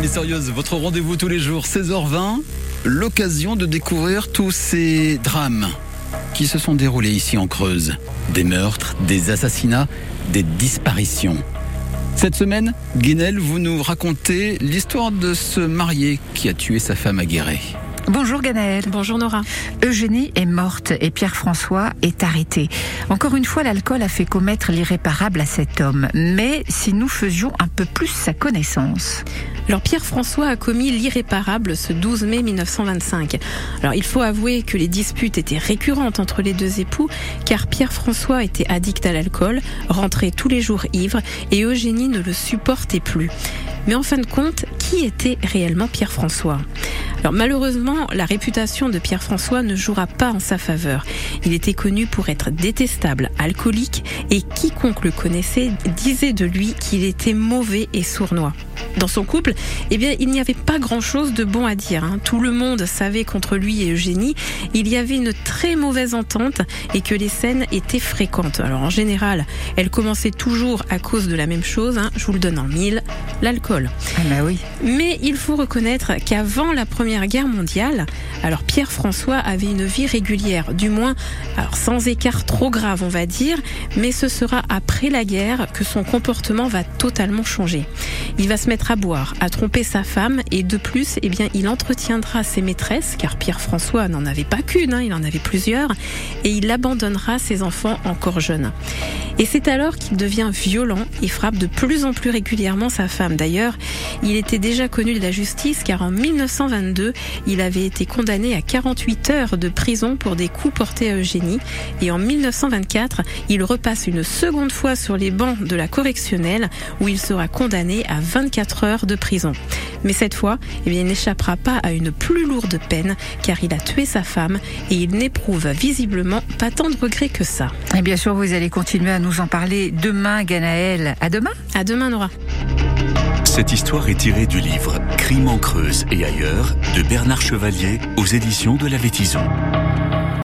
Mystérieuse, votre rendez-vous tous les jours, 16h20. L'occasion de découvrir tous ces drames qui se sont déroulés ici en Creuse. Des meurtres, des assassinats, des disparitions. Cette semaine, Guinel, vous nous racontez l'histoire de ce marié qui a tué sa femme à. Bonjour Ganaël. Bonjour Nora. Eugénie est morte et Pierre-François est arrêté. Encore une fois, l'alcool a fait commettre l'irréparable à cet homme. Mais si nous faisions un peu plus sa connaissance. Alors Pierre-François a commis l'irréparable ce 12 mai 1925. Alors il faut avouer que les disputes étaient récurrentes entre les deux époux car Pierre-François était addict à l'alcool, rentrait tous les jours ivre et Eugénie ne le supportait plus. Mais en fin de compte, qui était réellement Pierre-François? Alors malheureusement, la réputation de Pierre-François ne jouera pas en sa faveur. Il était connu pour être détestable, alcoolique, et quiconque le connaissait disait de lui qu'il était mauvais et sournois. Dans son couple, eh bien, il n'y avait pas grand-chose de bon à dire. Hein. Tout le monde savait contre lui et Eugénie, il y avait une très mauvaise entente et que les scènes étaient fréquentes. Alors en général, elles commençaient toujours à cause de la même chose. Hein. Je vous le donne en mille, l'alcool. Ah bah oui. Mais il faut reconnaître qu'avant la Première Guerre mondiale, alors Pierre-François avait une vie régulière, du moins, alors sans écart trop grave, on va dire, mais ce sera après la guerre que son comportement va totalement changer. Il va se mettre à boire, à tromper sa femme et de plus, eh bien, il entretiendra ses maîtresses, car Pierre-François n'en avait pas qu'une, hein, il en avait plusieurs, et il abandonnera ses enfants encore jeunes. Et c'est alors qu'il devient violent et frappe de plus en plus régulièrement sa femme. D'ailleurs, il était déjà connu de la justice car en 1922, il avait été condamné à 48 heures de prison pour des coups portés à Eugénie. Et en 1924, il repasse une seconde fois sur les bancs de la correctionnelle où il sera condamné à 24 heures de prison. Mais cette fois, eh il n'échappera pas à une plus lourde peine car il a tué sa femme et il n'éprouve visiblement pas tant de regrets que ça. Et bien sûr, vous allez continuer à nous en parler demain, Ganaël. À demain. À demain, Nora. Cette histoire est tirée du livre Crime en Creuse et ailleurs de Bernard Chevalier aux éditions de la Vétison.